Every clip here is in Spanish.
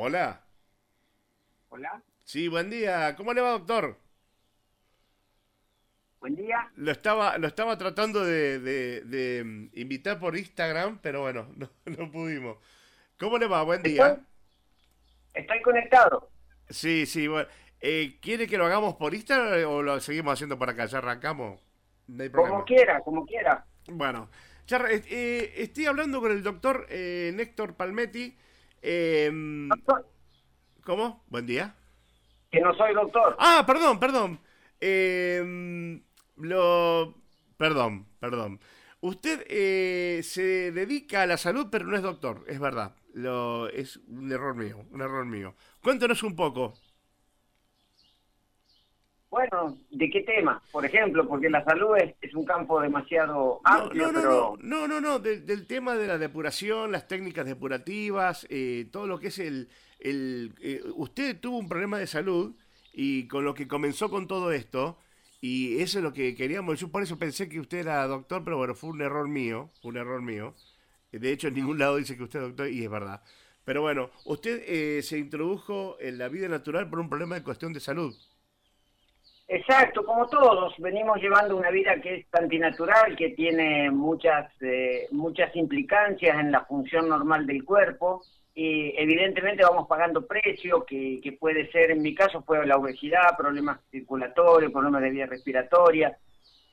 Hola. Hola. Sí, buen día. ¿Cómo le va, doctor? Buen día. Lo estaba, lo estaba tratando de, de, mm, invitar por Instagram, pero bueno, no, no pudimos. ¿Cómo le va? Buen día. Estoy, conectado. Sí, sí, bueno. Eh, ¿Quiere que lo hagamos por Instagram o lo seguimos haciendo por acá? ¿Ya arrancamos? como quiera, como quiera. Bueno, ya, eh, estoy hablando con el doctor eh, Néctor Palmetti. Eh, ¿Cómo? Buen día. Que no soy doctor. Ah, perdón, perdón. Eh, lo... Perdón, perdón. Usted eh, se dedica a la salud, pero no es doctor, es verdad. Lo, es un error mío, un error mío. Cuéntanos un poco. Bueno, ¿de qué tema? Por ejemplo, porque la salud es, un campo demasiado amplio, no, no, pero... No, no, no, del tema de la depuración, las técnicas depurativas, eh, todo lo que es el... el eh, usted tuvo un problema de salud y con lo que comenzó con todo esto, y eso es lo que queríamos. Yo por eso pensé que usted era doctor, pero bueno, fue un error mío, un error mío. De hecho, en ningún lado dice que usted es doctor y es verdad. Pero bueno, usted eh, se introdujo en la vida natural por un problema de cuestión de salud. Exacto, como todos, venimos llevando una vida que es antinatural, que tiene muchas, eh, muchas implicancias en la función normal del cuerpo y evidentemente vamos pagando precio, que, que puede ser, en mi caso fue la obesidad, problemas circulatorios, problemas de vía respiratoria,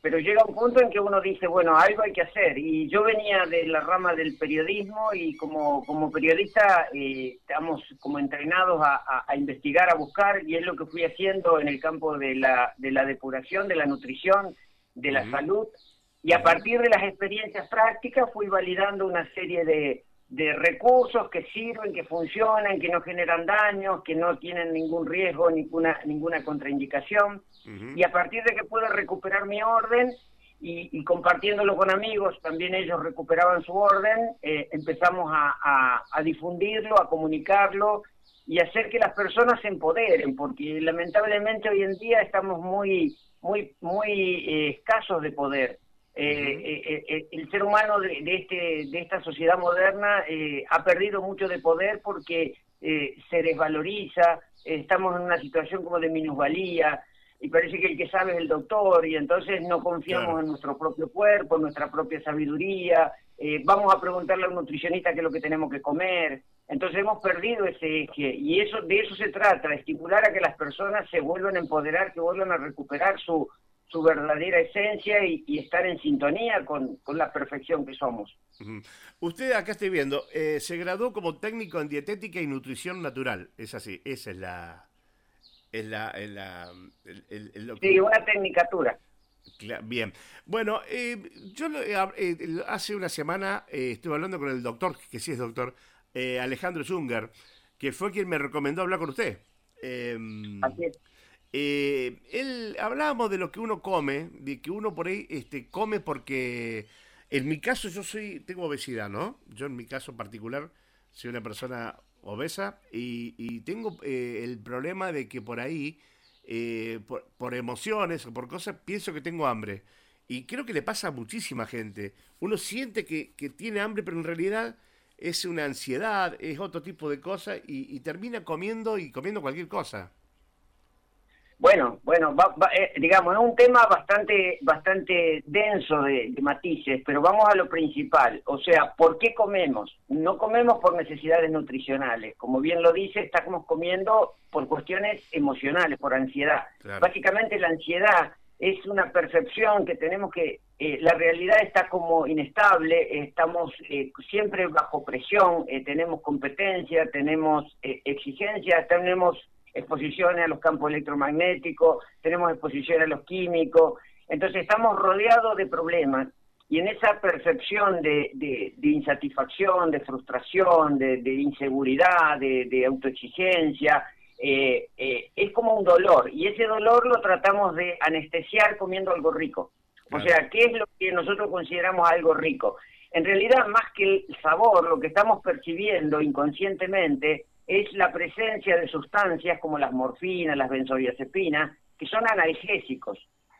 pero llega un punto en que uno dice, bueno, algo hay que hacer. Y yo venía de la rama del periodismo y como, como periodista eh, estamos como entrenados a, a, investigar, a buscar, y es lo que fui haciendo en el campo de la, de la depuración, de la nutrición, de la salud. Y a partir de las experiencias prácticas fui validando una serie de, de recursos que sirven, que funcionan, que no generan daños, que no tienen ningún riesgo, ninguna, ninguna contraindicación. Y a partir de que puedo recuperar mi orden y, compartiéndolo con amigos, también ellos recuperaban su orden, eh, empezamos a, a, difundirlo, a comunicarlo y hacer que las personas se empoderen, porque lamentablemente hoy en día estamos muy, muy, muy eh, escasos de poder. Eh, eh, eh, el ser humano de, este, de esta sociedad moderna ha perdido mucho de poder porque se desvaloriza, estamos en una situación como de minusvalía y parece que el que sabe es el doctor y entonces no confiamos en nuestro propio cuerpo, en nuestra propia sabiduría, vamos a preguntarle a un nutricionista qué es lo que tenemos que comer. Entonces hemos perdido ese eje y eso de eso se trata, de estimular a que las personas se vuelvan a empoderar, que vuelvan a recuperar su, su verdadera esencia y, estar en sintonía con, la perfección que somos. Usted, acá estoy viendo, eh, se graduó como técnico en dietética y nutrición natural. Es así, esa es la... Es la, la Sí, una tecnicatura. Bien. Bueno, eh, yo eh, hace una semana estuve hablando con el doctor, que sí es doctor, Alejandro Zunger, que fue quien me recomendó hablar con usted. así es. Eh, él hablábamos de lo que uno come, de que uno por ahí este, come porque en mi caso yo soy tengo obesidad, ¿no? Yo en mi caso particular soy una persona obesa y, tengo eh, el problema de que por ahí, eh, por, emociones o por cosas, pienso que tengo hambre. Y creo que le pasa a muchísima gente. Uno siente que, tiene hambre, pero en realidad es una ansiedad, es otro tipo de cosa y termina comiendo y comiendo cualquier cosa. Bueno, bueno, eh, digamos, es un tema bastante, bastante denso de, matices, pero vamos a lo principal. O sea, ¿por qué comemos? No comemos por necesidades nutricionales. Como bien lo dice, estamos comiendo por cuestiones emocionales, por ansiedad. Básicamente la ansiedad es una percepción que tenemos que eh, la realidad está como inestable, estamos eh, siempre bajo presión, tenemos competencia, tenemos exigencia, tenemos exposiciones a los campos electromagnéticos, tenemos exposiciones a los químicos, entonces estamos rodeados de problemas y en esa percepción de, de, insatisfacción, de frustración, de, inseguridad, de, autoexigencia, eh, eh, es como un dolor y ese dolor lo tratamos de anestesiar comiendo algo rico. O sea, ¿qué es lo que nosotros consideramos algo rico? En realidad, más que el sabor, lo que estamos percibiendo inconscientemente es la presencia de sustancias como las morfinas, las benzodiazepinas, que son analgésicos.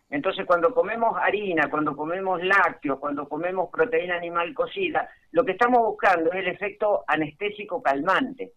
Entonces, cuando comemos harina, cuando comemos lácteos, cuando comemos proteína animal cocida, lo que estamos buscando es el efecto anestésico calmante.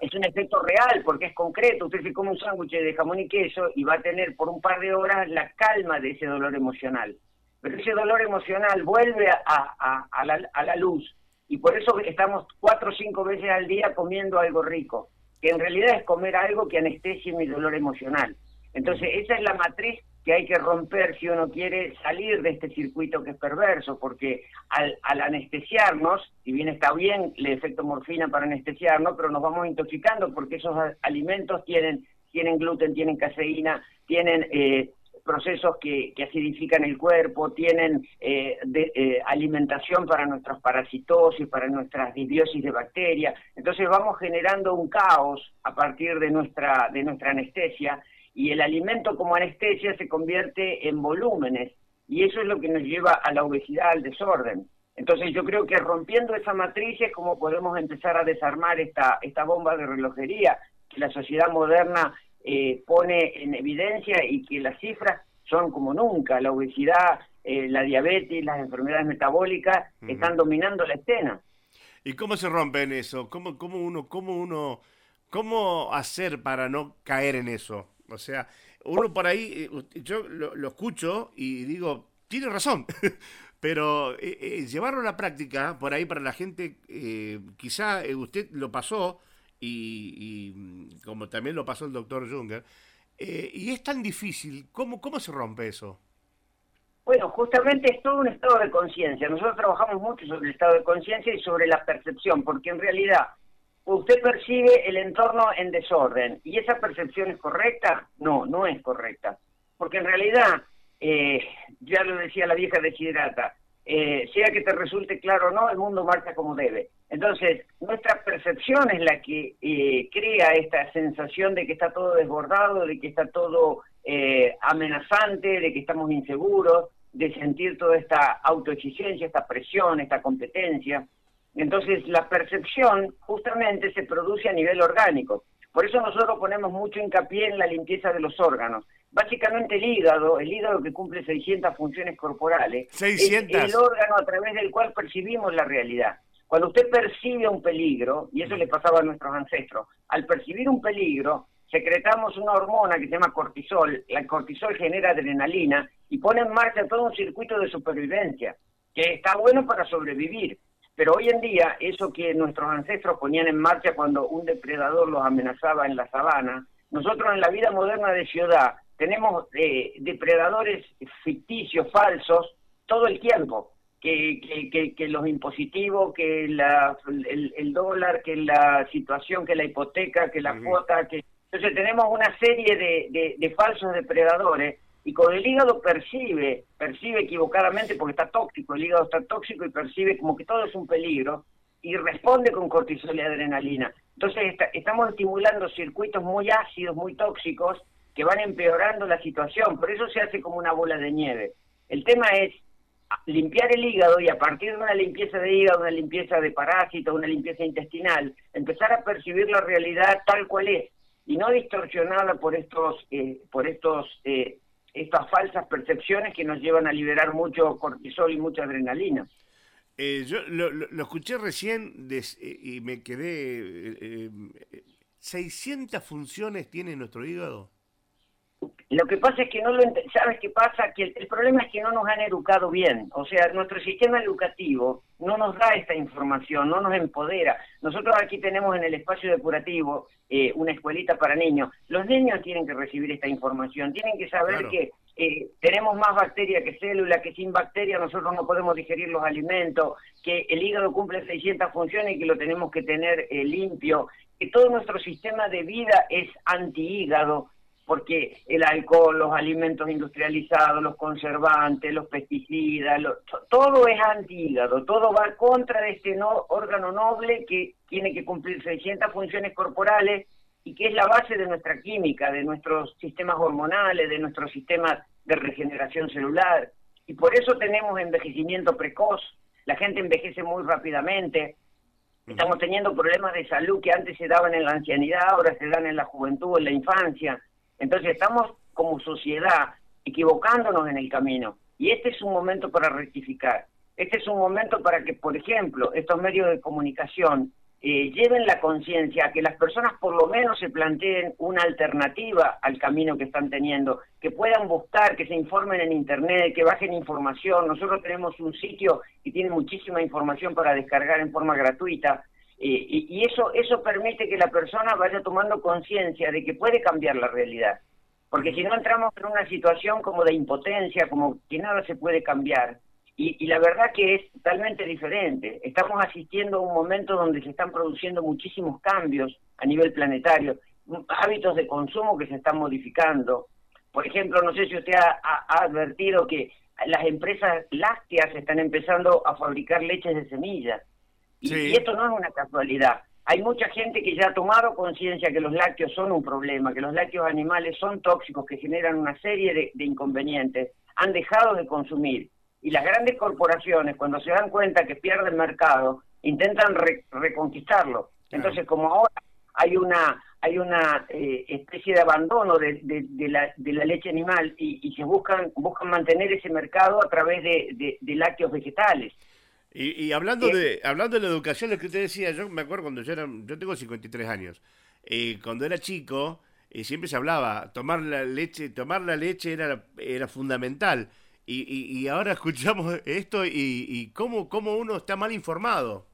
Es un efecto real porque es concreto. Usted se come un sándwich de jamón y queso y va a tener por un par de horas la calma de ese dolor emocional. Pero ese dolor emocional vuelve a, a, la, a la luz y por eso estamos cuatro o cinco veces al día comiendo algo rico, que en realidad es comer algo que anestesia mi dolor emocional. Entonces, esa es la matriz que hay que romper si uno quiere salir de este circuito que es perverso, porque al, al anestesiarnos, si bien está bien el efecto morfina para anestesiarnos, pero nos vamos intoxicando porque esos alimentos tienen, tienen gluten, tienen caseína, tienen eh, procesos que, acidifican el cuerpo, tienen eh, eh, alimentación para nuestras parasitosis, para nuestras disbiosis de bacterias. Entonces vamos generando un caos a partir de nuestra, de nuestra anestesia y el alimento como anestesia se convierte en volúmenes y eso es lo que nos lleva a la obesidad, al desorden. Entonces yo creo que rompiendo esa matriz es como podemos empezar a desarmar esta, esta bomba de relojería que la sociedad moderna eh, pone en evidencia y que las cifras son como nunca. La obesidad, eh, la diabetes, las enfermedades metabólicas están dominando la escena. ¿Y cómo se rompe en eso? ¿Cómo, cómo uno, cómo uno, cómo hacer para no caer en eso? O sea, uno por ahí, eh, yo lo, escucho y digo, tiene razón, pero eh, eh, llevarlo a la práctica, por ahí para la gente, quizá usted lo pasó, y, mm, como también lo pasó el doctor Junger, y es tan difícil, ¿cómo, ¿cómo se rompe eso? Bueno, justamente es todo un estado de conciencia. Nosotros trabajamos mucho sobre el estado de conciencia y sobre la percepción, porque en realidad usted percibe el entorno en desorden y esa percepción es correcta, no, no es correcta, porque en realidad, eh, ya lo decía la vieja desiderata, eh, sea que te resulte claro o no, el mundo marcha como debe. Entonces, nuestra percepción es la que eh, crea esta sensación de que está todo desbordado, de que está todo amenazante, de que estamos inseguros, de sentir toda esta autoexigencia, esta presión, esta competencia. Entonces, la percepción justamente se produce a nivel orgánico. Por eso nosotros ponemos mucho hincapié en la limpieza de los órganos. Básicamente el hígado, el hígado que cumple 600 funciones corporales, 600. es el órgano a través del cual percibimos la realidad. Cuando usted percibe un peligro, y eso le pasaba a nuestros ancestros, al percibir un peligro, secretamos una hormona que se llama cortisol, la cortisol genera adrenalina y pone en marcha todo un circuito de supervivencia, que está bueno para sobrevivir, pero hoy en día, eso que nuestros ancestros ponían en marcha cuando un depredador los amenazaba en la sabana, nosotros en la vida moderna de ciudad tenemos eh, depredadores ficticios, falsos, todo el tiempo. Que, que, que, los impositivos, que la, el, dólar, que la situación, que la hipoteca, que la cuota, que... Entonces tenemos una serie de, de falsos depredadores y con el hígado percibe, percibe equivocadamente porque está tóxico, el hígado está tóxico y percibe como que todo es un peligro y responde con cortisol y adrenalina. Entonces estamos estimulando circuitos muy ácidos, muy tóxicos, que van empeorando la situación, por eso se hace como una bola de nieve. El tema es limpiar el hígado y a partir de una limpieza de hígado, una limpieza de parásitos, una limpieza intestinal, empezar a percibir la realidad tal cual es y no distorsionada por estos, eh, por estos eh, estas falsas percepciones que nos llevan a liberar mucho cortisol y mucha adrenalina. Eh, yo lo, escuché recién y me quedé... Eh, 600 eh, funciones tiene nuestro hígado. Lo que pasa es que no lo sabes qué pasa que el, problema es que no nos han educado bien, o sea, nuestro sistema educativo no nos da esta información, no nos empodera. Nosotros aquí tenemos en el espacio depurativo eh, una escuelita para niños. Los niños tienen que recibir esta información, tienen que saber que eh, tenemos más bacteria que célula, que sin bacteria nosotros no podemos digerir los alimentos, que el hígado cumple 600 funciones y que lo tenemos que tener eh, limpio, que todo nuestro sistema de vida es anti-hígado porque el alcohol, los alimentos industrializados, los conservantes, los pesticidas, todo es anti-hígado, todo va contra de este no, órgano noble que tiene que cumplir 600 funciones corporales y que es la base de nuestra química, de nuestros sistemas hormonales, de nuestros sistemas de regeneración celular. Y por eso tenemos envejecimiento precoz, la gente envejece muy rápidamente, estamos teniendo problemas de salud que antes se daban en la ancianidad, ahora se dan en la juventud, en la infancia entonces estamos como sociedad equivocándonos en el camino y este es un momento para rectificar. Este es un momento para que, por ejemplo, estos medios de comunicación eh, lleven la conciencia a que las personas por lo menos se planteen una alternativa al camino que están teniendo, que puedan buscar, que se informen en Internet, que bajen información. Nosotros tenemos un sitio que tiene muchísima información para descargar en forma gratuita. Y, y eso, eso permite que la persona vaya tomando conciencia de que puede cambiar la realidad. Porque si no entramos en una situación como de impotencia, como que nada se puede cambiar, y, la verdad que es totalmente diferente. Estamos asistiendo a un momento donde se están produciendo muchísimos cambios a nivel planetario, hábitos de consumo que se están modificando. Por ejemplo, no sé si usted ha, advertido que las empresas lácteas están empezando a fabricar leches de semillas. Y, esto no es una casualidad. Hay mucha gente que ya ha tomado conciencia que los lácteos son un problema, que los lácteos animales son tóxicos, que generan una serie de inconvenientes. Han dejado de consumir y las grandes corporaciones, cuando se dan cuenta que pierden mercado, intentan reconquistarlo. Entonces, como ahora hay una hay una eh, especie de abandono de, de, la, de la leche animal y, se buscan buscan mantener ese mercado a través de, lácteos vegetales. Y, hablando eh, de hablando de la educación, lo que usted decía, yo me acuerdo cuando yo era, yo tengo 53 años, eh, cuando era chico, siempre se hablaba, tomar la leche, tomar la leche era, era fundamental. Y, y, ahora escuchamos esto y, y cómo, cómo uno está mal informado.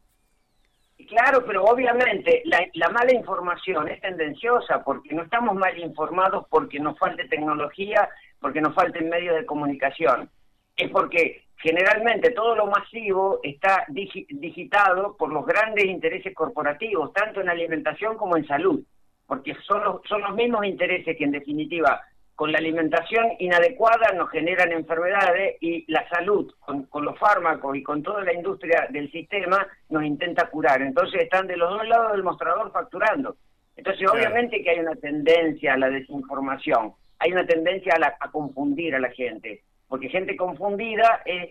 Claro, pero obviamente la, la, mala información es tendenciosa porque no estamos mal informados porque nos falte tecnología, porque nos falten medios de comunicación. Es porque generalmente todo lo masivo está digitado por los grandes intereses corporativos, tanto en alimentación como en salud, porque son los, son los mismos intereses que en definitiva con la alimentación inadecuada nos generan enfermedades y la salud con, los fármacos y con toda la industria del sistema nos intenta curar. Entonces están de los dos lados del mostrador facturando. Entonces obviamente que hay una tendencia a la desinformación, hay una tendencia a, confundir a la gente, porque gente confundida es,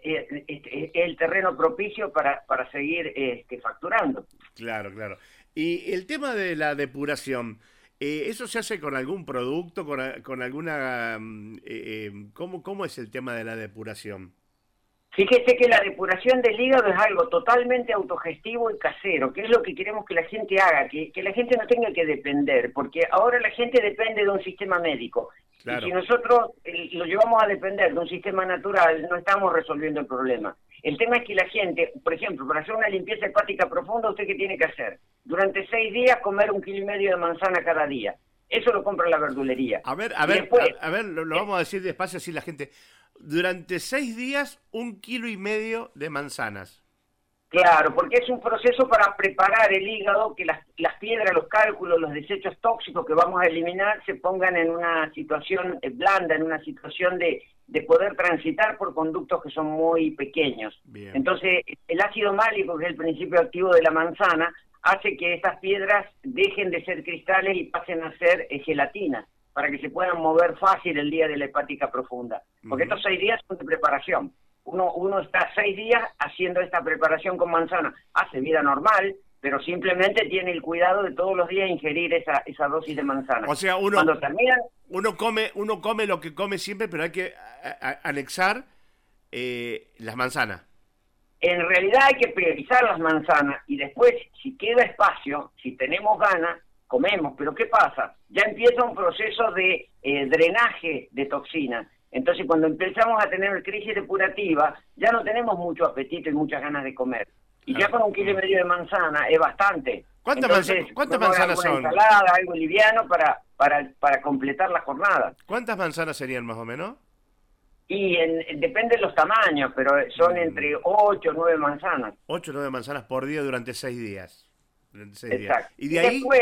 el terreno propicio para, para seguir este, facturando. Claro, claro. Y el tema de la depuración, eh, ¿Eso se hace con algún producto, con, con alguna... Mm, eh, eh, ¿cómo, ¿Cómo es el tema de la depuración? Fíjese que la depuración del hígado es algo totalmente autogestivo y casero, que es lo que queremos que la gente haga, que, que la gente no tenga que depender, porque ahora la gente depende de un sistema médico. Y si nosotros lo llevamos a depender de un sistema natural, no estamos resolviendo el problema. El tema es que la gente, por ejemplo, para hacer una limpieza hepática profunda, ¿usted qué tiene que hacer? Durante seis días comer un kilo y medio de manzana cada día. Eso lo compra la verdulería. A ver, a ver, a, ver, lo, lo, vamos a decir despacio así la gente. Durante seis días, un kilo y medio de manzanas. Claro, porque es un proceso para preparar el hígado, que las, las piedras, los cálculos, los desechos tóxicos que vamos a eliminar se pongan en una situación eh, blanda, en una situación de, de poder transitar por conductos que son muy pequeños. Entonces, el ácido málico, que es el principio activo de la manzana, hace que estas piedras dejen de ser cristales y pasen a ser eh, gelatina, para que se puedan mover fácil el día de la hepática profunda. Porque estos seis días son de preparación uno, uno está seis días haciendo esta preparación con manzana, hace vida normal, pero simplemente tiene el cuidado de todos los días ingerir esa, esa dosis de manzana. O sea, uno, uno, come, uno come lo que come siempre, pero hay que anexar eh, las manzanas. En realidad hay que priorizar las manzanas y después, si queda espacio, si tenemos ganas, comemos. Pero ¿qué pasa? Ya empieza un proceso de eh, drenaje de toxinas entonces, cuando empezamos a tener crisis depurativa, ya no tenemos mucho apetito y muchas ganas de comer. Y ya con un kilo y medio de manzana es bastante. ¿Cuántas, manzanas son? ensalada, algo liviano para, para, para completar la jornada. ¿Cuántas manzanas serían más o menos? Y depende de los tamaños, pero son mm. entre 8 o 9 manzanas. 8 o 9 manzanas por día durante 6 días. Exacto. Y de ahí... Después.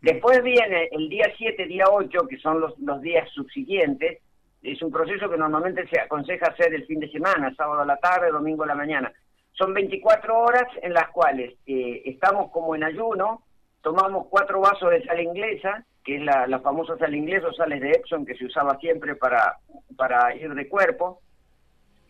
Después viene el día 7, día 8, que son los, días subsiguientes, es un proceso que normalmente se aconseja hacer el fin de semana, sábado a la tarde, domingo a la mañana. Son 24 horas en las cuales eh, estamos como en ayuno, tomamos cuatro vasos de sal inglesa, que es la, la famosa sal inglesa o sales de Epsom que se usaba siempre para, para ir de cuerpo,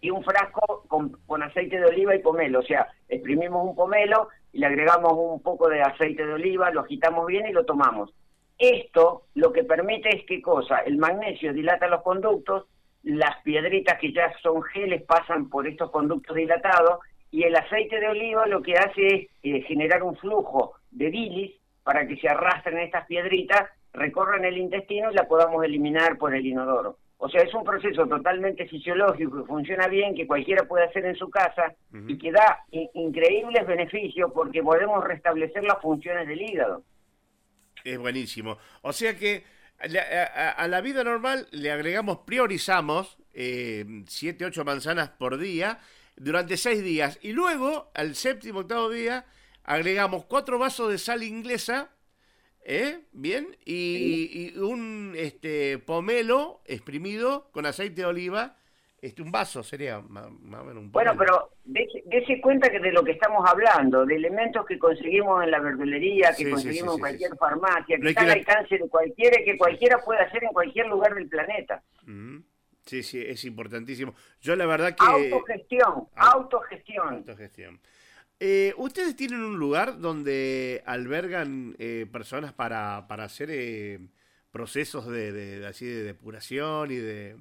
y un frasco con, con aceite de oliva y pomelo. O sea, exprimimos un pomelo y le agregamos un poco de aceite de oliva, lo agitamos bien y lo tomamos. Esto lo que permite es qué cosa, el magnesio dilata los conductos, las piedritas que ya son geles pasan por estos conductos dilatados y el aceite de oliva lo que hace es eh, generar un flujo de bilis para que se arrastren estas piedritas, recorran el intestino y la podamos eliminar por el inodoro. O sea, es un proceso totalmente fisiológico que funciona bien, que cualquiera puede hacer en su casa y que da increíbles beneficios porque podemos restablecer las funciones del hígado. Es buenísimo. O sea que a, la vida normal le agregamos, priorizamos eh, siete, ocho manzanas por día durante seis días y luego al séptimo, octavo día agregamos cuatro vasos de sal inglesa ¿Eh? Bien, y, un este, pomelo exprimido con aceite de oliva, este, un vaso sería más, o menos un Bueno, pero dése, cuenta que de lo que estamos hablando, de elementos que conseguimos en la verdulería, que conseguimos en cualquier farmacia, que están al alcance de cualquiera, que cualquiera puede hacer en cualquier lugar del planeta. Sí, sí, es importantísimo. Yo la verdad que... Autogestión, autogestión. Autogestión. Eh, ¿Ustedes tienen un lugar donde albergan eh, personas para, para hacer eh, procesos de, así de depuración y de...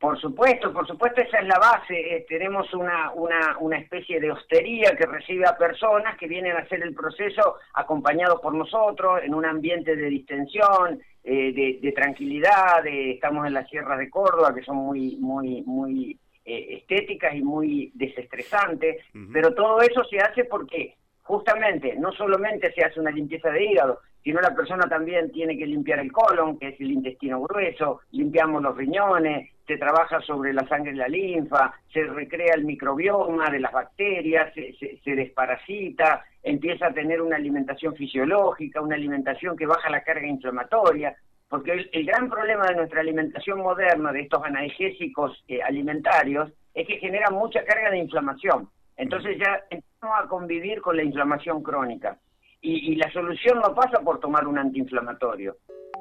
Por supuesto, por supuesto, esa es la base. tenemos una, una, una especie de hostería que recibe a personas que vienen a hacer el proceso acompañados por nosotros en un ambiente de distensión, de, de, tranquilidad. estamos en las sierras de Córdoba, que son muy, muy, muy eh, estéticas y muy desestresantes, pero todo eso se hace porque justamente no solamente se hace una limpieza de hígado, sino la persona también tiene que limpiar el colon, que es el intestino grueso, limpiamos los riñones, se trabaja sobre la sangre y la linfa, se recrea el microbioma de las bacterias, se, se desparasita, empieza a tener una alimentación fisiológica, una alimentación que baja la carga inflamatoria, porque el, gran problema de nuestra alimentación moderna, de estos analgésicos eh, alimentarios, es que generan mucha carga de inflamación. Entonces ya empezamos a convivir con la inflamación crónica. Y, la solución no pasa por tomar un antiinflamatorio,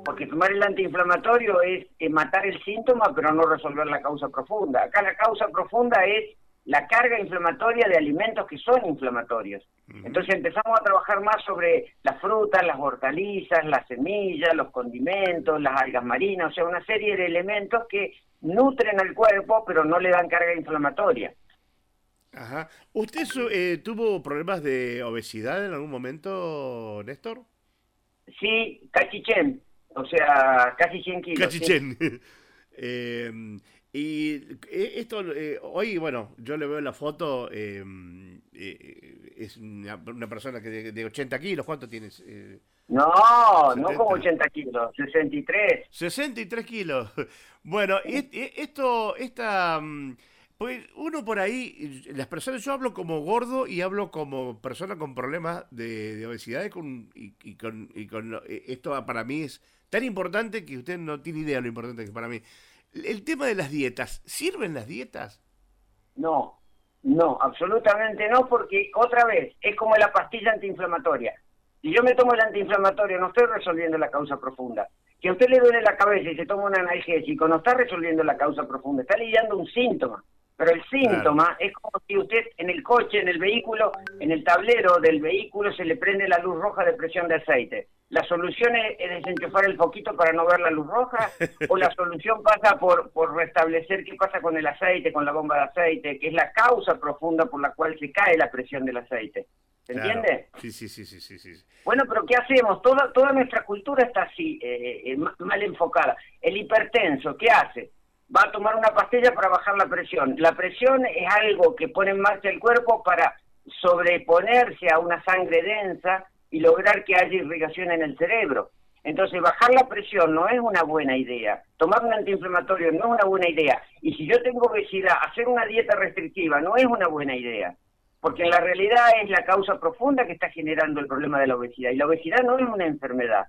porque tomar el antiinflamatorio es eh, matar el síntoma, pero no resolver la causa profunda. Acá la causa profunda es la carga inflamatoria de alimentos que son inflamatorios. Entonces empezamos a trabajar más sobre las frutas, las hortalizas, las semillas, los condimentos, las algas marinas, o sea, una serie de elementos que nutren al cuerpo pero no le dan carga inflamatoria. Ajá. ¿Usted eh, tuvo problemas de obesidad en algún momento, Néstor? Sí, cachichen, o sea, casi 100 kilos. Cachichen. eh, y eh, esto, eh, hoy, bueno, yo le veo la foto, eh, es una, persona que de, 80 kilos, ¿cuánto tienes? no, no como 80 kilos, 63. 63 kilos. Bueno, esto, esta, mm, pues uno por ahí, las personas, yo hablo como gordo y hablo como persona con problemas de, obesidad y con, y, con, y con, esto para mí es tan importante que usted no tiene idea de lo importante que es para mí el tema de las dietas, ¿sirven las dietas? No, no, absolutamente no, porque otra vez, es como la pastilla antiinflamatoria. Si yo me tomo el antiinflamatorio, no estoy resolviendo la causa profunda. Que a usted le duele la cabeza y se toma un analgésico, no está resolviendo la causa profunda, está lidiando un síntoma. Pero el síntoma es como si usted en el coche, en el vehículo, en el tablero del vehículo se le prende la luz roja de presión de aceite. ¿La solución es, desenchufar el foquito para no ver la luz roja? ¿O la solución pasa por, por restablecer qué pasa con el aceite, con la bomba de aceite, que es la causa profunda por la cual se cae la presión del aceite? ¿Se entiende? Sí, sí, sí, sí, sí, Bueno, pero ¿qué hacemos? Toda, toda nuestra cultura está así, eh, eh, mal enfocada. El hipertenso, ¿qué hace? Va a tomar una pastilla para bajar la presión. La presión es algo que pone en marcha el cuerpo para sobreponerse a una sangre densa y lograr que haya irrigación en el cerebro. Entonces, bajar la presión no es una buena idea. Tomar un antiinflamatorio no es una buena idea. Y si yo tengo obesidad, hacer una dieta restrictiva no es una buena idea. Porque en la realidad es la causa profunda que está generando el problema de la obesidad. Y la obesidad no es una enfermedad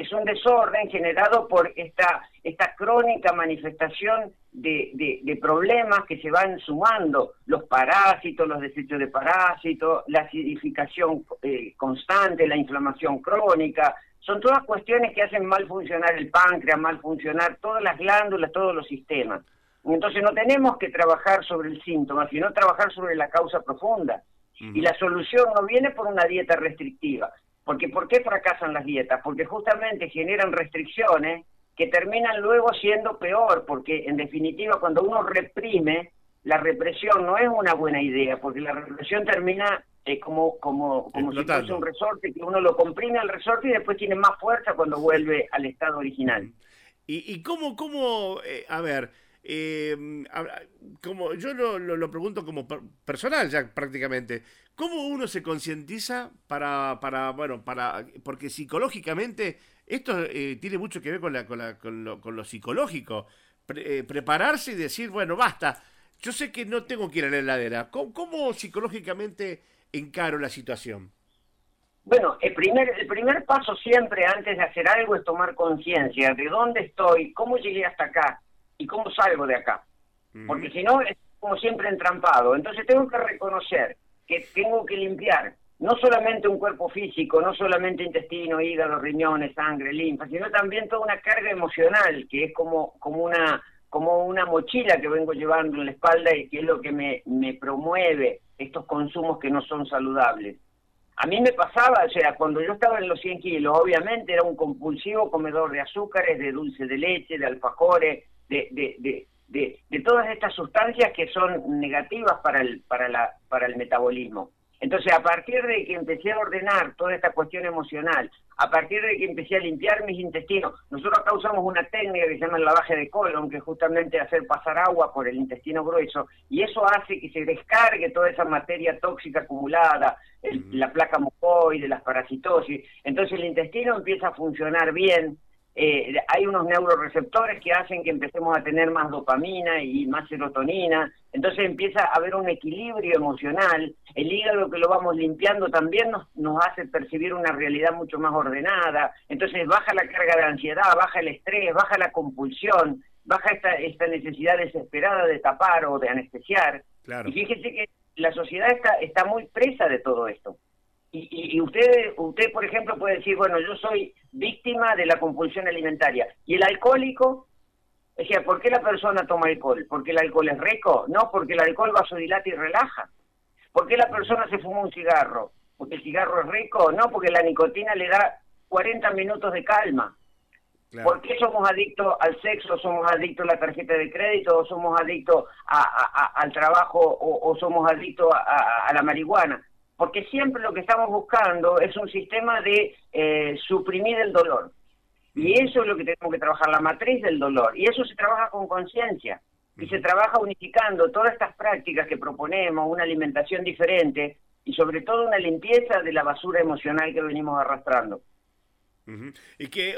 es un desorden generado por esta, esta crónica manifestación de, de, problemas que se van sumando, los parásitos, los desechos de parásitos, la acidificación eh, constante, la inflamación crónica, son todas cuestiones que hacen mal funcionar el páncreas, mal funcionar todas las glándulas, todos los sistemas. Entonces no tenemos que trabajar sobre el síntoma, sino trabajar sobre la causa profunda. Y la solución no viene por una dieta restrictiva, porque ¿por qué fracasan las dietas? Porque justamente generan restricciones que terminan luego siendo peor, porque en definitiva cuando uno reprime, la represión no es una buena idea, porque la represión termina es como como como si fuese un resorte que uno lo comprime al resorte y después tiene más fuerza cuando vuelve al estado original. ¿Y, y cómo, cómo eh, a ver, eh, como yo lo, lo, pregunto como personal ya prácticamente, ¿cómo uno se concientiza para, para, bueno, para, porque psicológicamente esto eh, tiene mucho que ver con, la, con, la, con, lo, con lo psicológico, eh, prepararse y decir, bueno, basta, yo sé que no tengo que ir a la heladera, ¿cómo, cómo psicológicamente encaro la situación? Bueno, el primer, el primer paso siempre antes de hacer algo es tomar conciencia de dónde estoy, cómo llegué hasta acá, y cómo salgo de acá. Porque si no, es como siempre entrampado. Entonces tengo que reconocer que tengo que limpiar no solamente un cuerpo físico, no solamente intestino, hígado, riñones, sangre, linfa, sino también toda una carga emocional, que es como, como, una, como una mochila que vengo llevando en la espalda y que es lo que me, me promueve estos consumos que no son saludables. A mí me pasaba, o sea, cuando yo estaba en los 100 kilos, obviamente era un compulsivo comedor de azúcares, de dulce de leche, de alfajores, de, de, de, todas estas sustancias que son negativas para el, para, la, para el metabolismo. Entonces, a partir de que empecé a ordenar toda esta cuestión emocional, a partir de que empecé a limpiar mis intestinos, nosotros acá usamos una técnica que se llama el lavaje de colon, que es justamente hacer pasar agua por el intestino grueso, y eso hace que se descargue toda esa materia tóxica acumulada, la placa mucoide, las parasitosis. Entonces el intestino empieza a funcionar bien, eh, hay unos neuroreceptores que hacen que empecemos a tener más dopamina y más serotonina, entonces empieza a haber un equilibrio emocional, el hígado que lo vamos limpiando también nos, nos hace percibir una realidad mucho más ordenada, entonces baja la carga de ansiedad, baja el estrés, baja la compulsión, baja esta, esta necesidad desesperada de tapar o de anestesiar. Y fíjese que la sociedad está, está muy presa de todo esto. Y, y, usted, usted, por ejemplo, puede decir, bueno, yo soy víctima de la compulsión alimentaria. ¿Y el alcohólico? O sea, ¿por qué la persona toma alcohol? ¿Porque el alcohol es rico? No, porque el alcohol vasodilata y relaja. ¿Por qué la persona se fuma un cigarro? ¿Porque el cigarro es rico? No, porque la nicotina le da 40 minutos de calma. ¿Por qué somos adictos al sexo, somos adictos a la tarjeta de crédito, o somos adictos al trabajo, o, somos adictos a la marihuana? Porque siempre lo que estamos buscando es un sistema de eh, suprimir el dolor. Y eso es lo que tenemos que trabajar, la matriz del dolor. Y eso se trabaja con conciencia. Y se trabaja unificando todas estas prácticas que proponemos, una alimentación diferente y sobre todo una limpieza de la basura emocional que venimos arrastrando. Y que,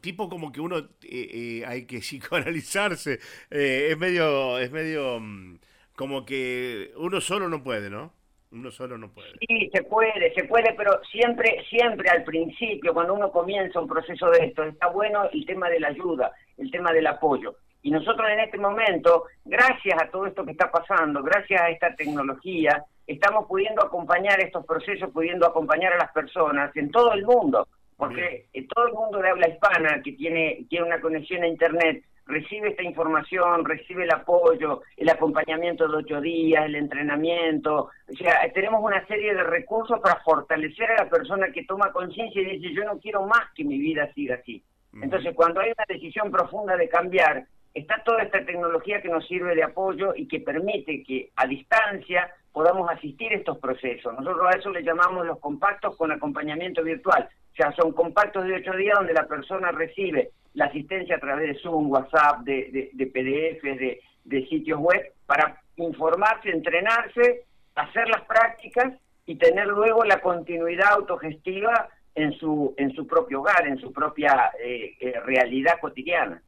tipo como que uno eh, eh, hay que psicoanalizarse, es medio, es medio mm, como que uno solo no puede, ¿no? Uno solo no puede. Sí, se puede, se puede, pero siempre, siempre al principio, cuando uno comienza un proceso de esto, está bueno el tema de la ayuda, el tema del apoyo. Y nosotros en este momento, gracias a todo esto que está pasando, gracias a esta tecnología, estamos pudiendo acompañar estos procesos, pudiendo acompañar a las personas en todo el mundo, porque todo el mundo de habla hispana que tiene, tiene una conexión a Internet recibe esta información, recibe el apoyo, el acompañamiento de ocho días, el entrenamiento. O sea, tenemos una serie de recursos para fortalecer a la persona que toma conciencia y dice, yo no quiero más que mi vida siga así. Entonces, cuando hay una decisión profunda de cambiar, está toda esta tecnología que nos sirve de apoyo y que permite que a distancia podamos asistir a estos procesos. Nosotros a eso le llamamos los compactos con acompañamiento virtual. O sea, son compactos de ocho días donde la persona recibe la asistencia a través de Zoom, WhatsApp, de, de, PDFs, de, sitios web, para informarse, entrenarse, hacer las prácticas y tener luego la continuidad autogestiva en su, en su propio hogar, en su propia eh, eh, realidad cotidiana.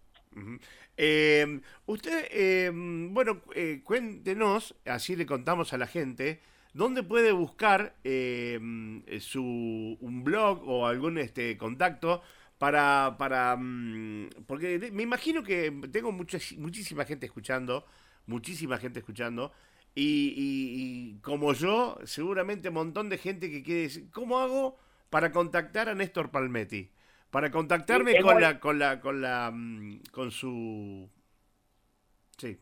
Eh, usted, bueno, cuéntenos, así le contamos a la gente, ¿dónde puede buscar su, un blog o algún este, contacto para, para mm, porque me imagino que tengo mucha, muchísima gente escuchando, muchísima gente escuchando, y, como yo, seguramente un montón de gente que quiere decir, ¿cómo hago para contactar a Néstor Palmetti? Para contactarme con, la, con la, con la, mm, con su, sí.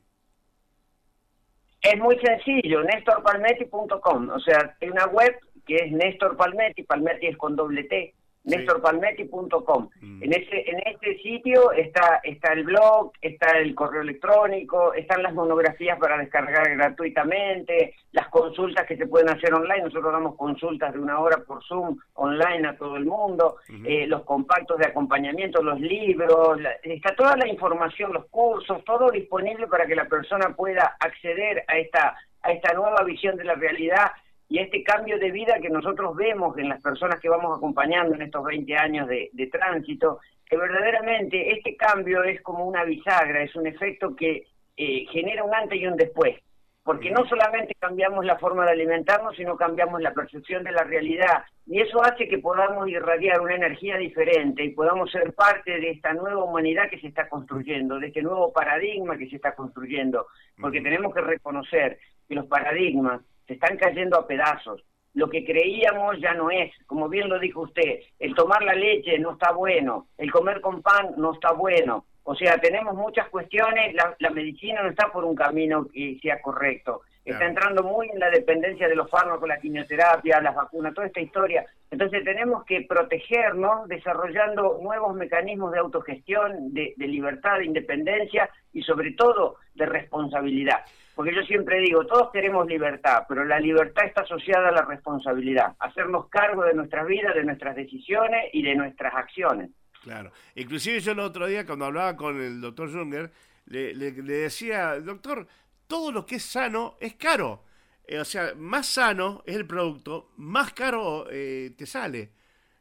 Es muy sencillo, nestorpalmetti.com, o sea, hay una web que es Néstor Palmetti, Palmetti es con doble T, nestorpalmetti.com. Mm. En ese en este sitio está está el blog, está el correo electrónico, están las monografías para descargar gratuitamente, las consultas que se pueden hacer online. Nosotros damos consultas de una hora por Zoom online a todo el mundo, eh, los compactos de acompañamiento, los libros, está toda la información, los cursos, todo disponible para que la persona pueda acceder a esta a esta nueva visión de la realidad y este cambio de vida que nosotros vemos en las personas que vamos acompañando en estos 20 años de, tránsito, que verdaderamente este cambio es como una bisagra, es un efecto que eh, genera un antes y un después, porque no solamente cambiamos la forma de alimentarnos, sino cambiamos la percepción de la realidad, y eso hace que podamos irradiar una energía diferente y podamos ser parte de esta nueva humanidad que se está construyendo, de este nuevo paradigma que se está construyendo, porque tenemos que reconocer que los paradigmas se están cayendo a pedazos. Lo que creíamos ya no es, como bien lo dijo usted, el tomar la leche no está bueno, el comer con pan no está bueno. O sea, tenemos muchas cuestiones, la, medicina no está por un camino que sea correcto. Está entrando muy en la dependencia de los fármacos, la quimioterapia, las vacunas, toda esta historia. Entonces tenemos que protegernos desarrollando nuevos mecanismos de autogestión, de libertad, de independencia y sobre todo de responsabilidad. Porque yo siempre digo, todos queremos libertad, pero la libertad está asociada a la responsabilidad, hacernos cargo de nuestras vidas, de nuestras decisiones y de nuestras acciones. Claro. Inclusive yo el otro día cuando hablaba con el doctor Junger, le, decía, doctor, todo lo que es sano es caro. Eh, o sea, más sano es el producto, más caro eh, te sale.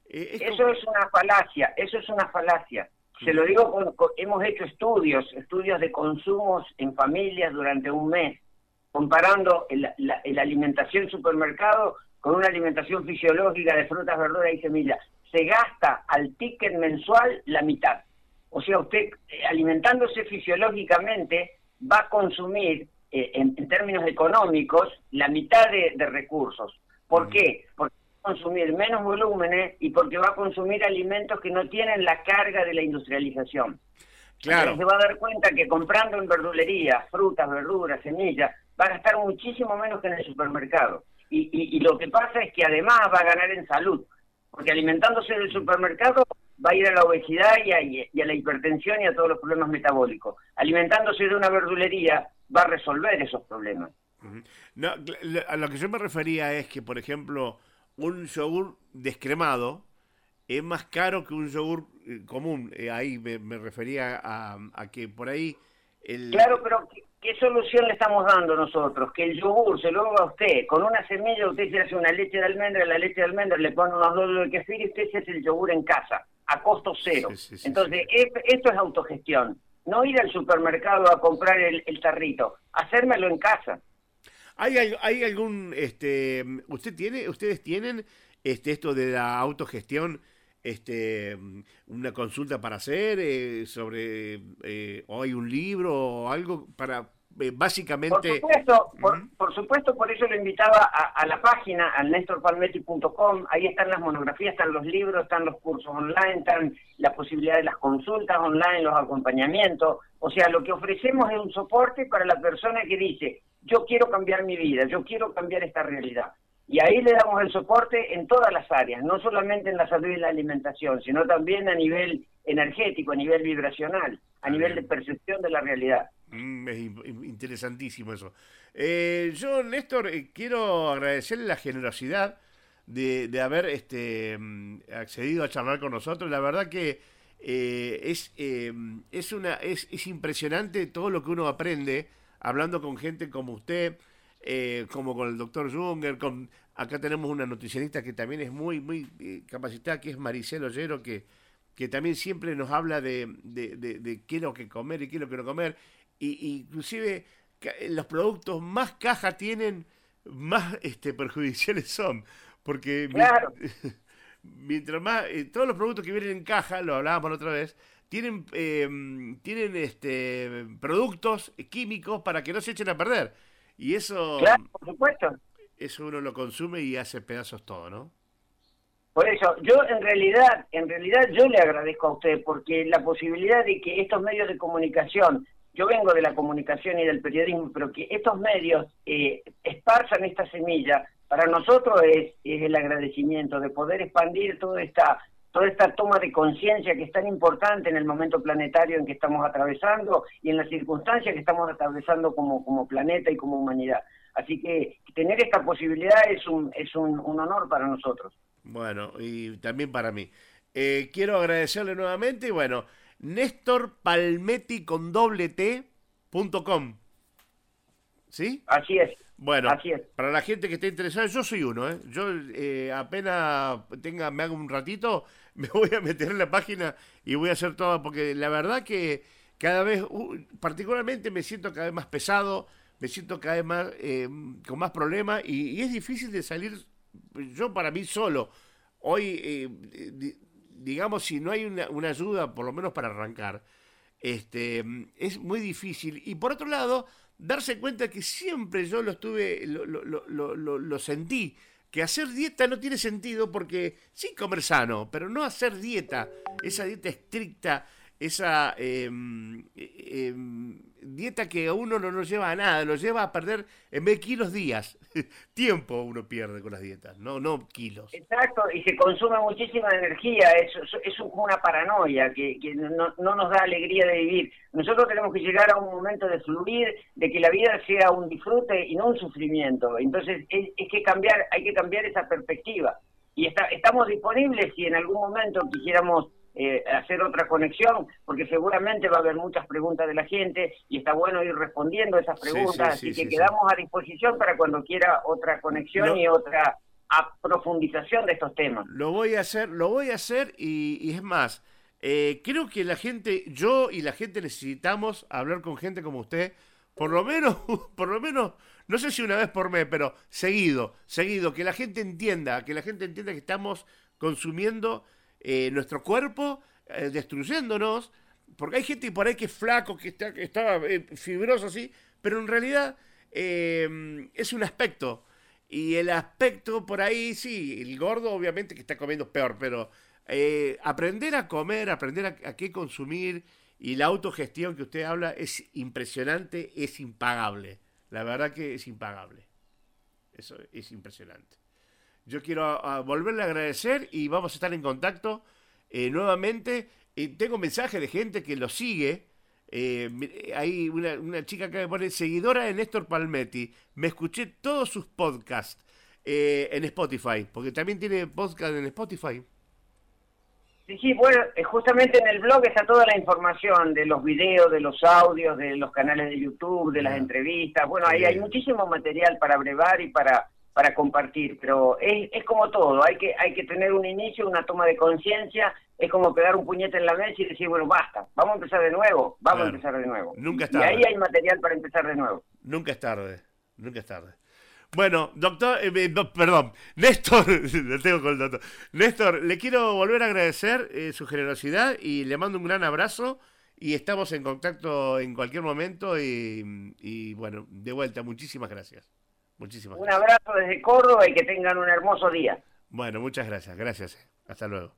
Eh, eso es una falacia, eso es una falacia. Se lo digo, hemos hecho estudios, estudios de consumos en familias durante un mes, comparando la, alimentación supermercado con una alimentación fisiológica de frutas, verduras y semillas. Se gasta al ticket mensual la mitad. O sea, usted eh, alimentándose fisiológicamente va a consumir eh, en, términos económicos la mitad de, de recursos. ¿Por qué? Porque consumir menos volúmenes y porque va a consumir alimentos que no tienen la carga de la industrialización. Claro. se va a dar cuenta que comprando en verdulería, frutas, verduras, semillas, va a gastar muchísimo menos que en el supermercado. Y, y, lo que pasa es que además va a ganar en salud, porque alimentándose del supermercado va a ir a la obesidad y a, y a la hipertensión y a todos los problemas metabólicos. Alimentándose de una verdulería va a resolver esos problemas. No, a lo que yo me refería es que, por ejemplo, un yogur descremado es más caro que un yogur eh, común. Eh, ahí me, refería a, que por ahí... El... Claro, pero ¿qué, solución le estamos dando nosotros? Que el yogur se lo haga usted. Con una semilla usted se hace una leche de almendra, la leche de almendra le pone unos dos de kefir y usted se hace el yogur en casa, a costo cero. Entonces, esto es autogestión. No ir al supermercado a comprar el, el tarrito, hacérmelo en casa. ¿Hay, hay algún, este, usted tiene, ustedes tienen este, esto de la autogestión, este, una consulta para hacer eh, sobre, eh, o hay un libro o algo para, básicamente... Por supuesto, por, supuesto, por eso lo invitaba a, la página, al nestorpalmetti.com, ahí están las monografías, están los libros, están los cursos online, están la posibilidad de las consultas online, los acompañamientos, o sea, lo que ofrecemos es un soporte para la persona que dice, yo quiero cambiar mi vida, yo quiero cambiar esta realidad. Y ahí le damos el soporte en todas las áreas, no solamente en la salud y la alimentación, sino también a nivel energético, a nivel vibracional, a nivel de percepción de la realidad. Mm, es interesantísimo eso. Eh, yo, Néstor, eh, quiero agradecerle la generosidad de, haber este, mm, accedido a charlar con nosotros. La verdad que eh, es, es, una, es, es impresionante todo lo que uno aprende hablando con gente como usted, eh, como con el doctor Junger, con, acá tenemos una nutricionista que también es muy, muy eh, capacitada, que es Maricel Ollero, que, que también siempre nos habla de, de, de, qué es lo que comer y qué es lo que no comer, y, inclusive los productos más caja tienen, más este, perjudiciales son, porque mientras más, eh, todos los productos que vienen en caja, lo hablábamos la otra vez, tienen, eh, tienen este, productos químicos para que no se echen a perder. Y eso... Claro, por supuesto. Eso uno lo consume y hace pedazos todo, ¿no? Por eso, yo en realidad, en realidad yo le agradezco a usted porque la posibilidad de que estos medios de comunicación, yo vengo de la comunicación y del periodismo, pero que estos medios eh, esparzan esta semilla, para nosotros es, es el agradecimiento de poder expandir toda esta toda esta toma de conciencia que es tan importante en el momento planetario en que estamos atravesando y en las circunstancias que estamos atravesando como, como planeta y como humanidad. Así que tener esta posibilidad es un, es un, honor para nosotros. Bueno, y también para mí. Eh, quiero agradecerle nuevamente y bueno, Néstor Palmetti con doble T punto com. ¿Sí? Así es. Bueno, para la gente que esté interesada, yo soy uno, ¿eh? Yo eh, apenas tenga, me hago un ratito, me voy a meter en la página y voy a hacer todo, porque la verdad que cada vez, particularmente me siento cada vez más pesado, me siento cada vez más eh, con más problemas y, es difícil de salir, yo para mí solo. Hoy, eh, digamos, si no hay una, una ayuda, por lo menos para arrancar, este, es muy difícil. Y por otro lado, darse cuenta que siempre yo lo estuve, lo, lo, lo, lo, sentí, que hacer dieta no tiene sentido porque sí comer sano, pero no hacer dieta, esa dieta estricta, esa em, dieta que a uno no nos lleva a nada, lo lleva a perder en vez de kilos días. Tiempo uno pierde con las dietas, no, no kilos. Exacto, y se consume muchísima energía, es, es una paranoia que, que no, no, nos da alegría de vivir. Nosotros tenemos que llegar a un momento de fluir, de que la vida sea un disfrute y no un sufrimiento. Entonces es, es que cambiar, hay que cambiar esa perspectiva. Y está, estamos disponibles si en algún momento quisiéramos eh, hacer otra conexión, porque seguramente va a haber muchas preguntas de la gente y está bueno ir respondiendo esas preguntas, así que quedamos a disposición para cuando quiera otra conexión y otra profundización de estos temas. Lo voy a hacer, lo voy a hacer y, es más, eh, creo que la gente, yo y la gente necesitamos hablar con gente como usted, por lo menos, por lo menos, no sé si una vez por mes, pero seguido, seguido, que la gente entienda, que la gente entienda que estamos consumiendo eh, nuestro cuerpo, eh, destruyéndonos, porque hay gente por ahí que es flaco, que está, que eh, fibroso así, pero en realidad es un aspecto. Y el aspecto por ahí, sí, el gordo obviamente que está comiendo peor, pero aprender a comer, aprender a, qué consumir y la autogestión que usted habla es impresionante, es impagable. La verdad que es impagable. Eso es impresionante. Yo quiero volverle a agradecer y vamos a estar en contacto eh, nuevamente. y tengo mensajes de gente que lo sigue. Eh, hay una, chica que me pone seguidora de Néstor Palmetti. Me escuché todos sus podcasts eh, en Spotify, porque también tiene podcast en Spotify. Sí, sí, bueno, justamente en el blog está toda la información de los videos, de los audios, de los canales de YouTube, de las entrevistas. Bueno, ahí hay muchísimo material para brevar y para para compartir, pero es, es como todo, hay que, hay que tener un inicio, una toma de conciencia, es como pegar un puñete en la mesa y decir, bueno, basta, vamos a empezar de nuevo, vamos a empezar de nuevo. Nunca es tarde. Y ahí hay material para empezar de nuevo. Nunca es tarde, nunca es tarde. Bueno, doctor, eh, eh, perdón, Néstor, le tengo con el doctor. Néstor, le quiero volver a agradecer eh, su generosidad y le mando un gran abrazo y estamos en contacto en cualquier momento y, y bueno, de vuelta, muchísimas gracias. Muchísimas Un abrazo desde Córdoba y que tengan un hermoso día. Bueno, muchas gracias. Gracias. Hasta luego.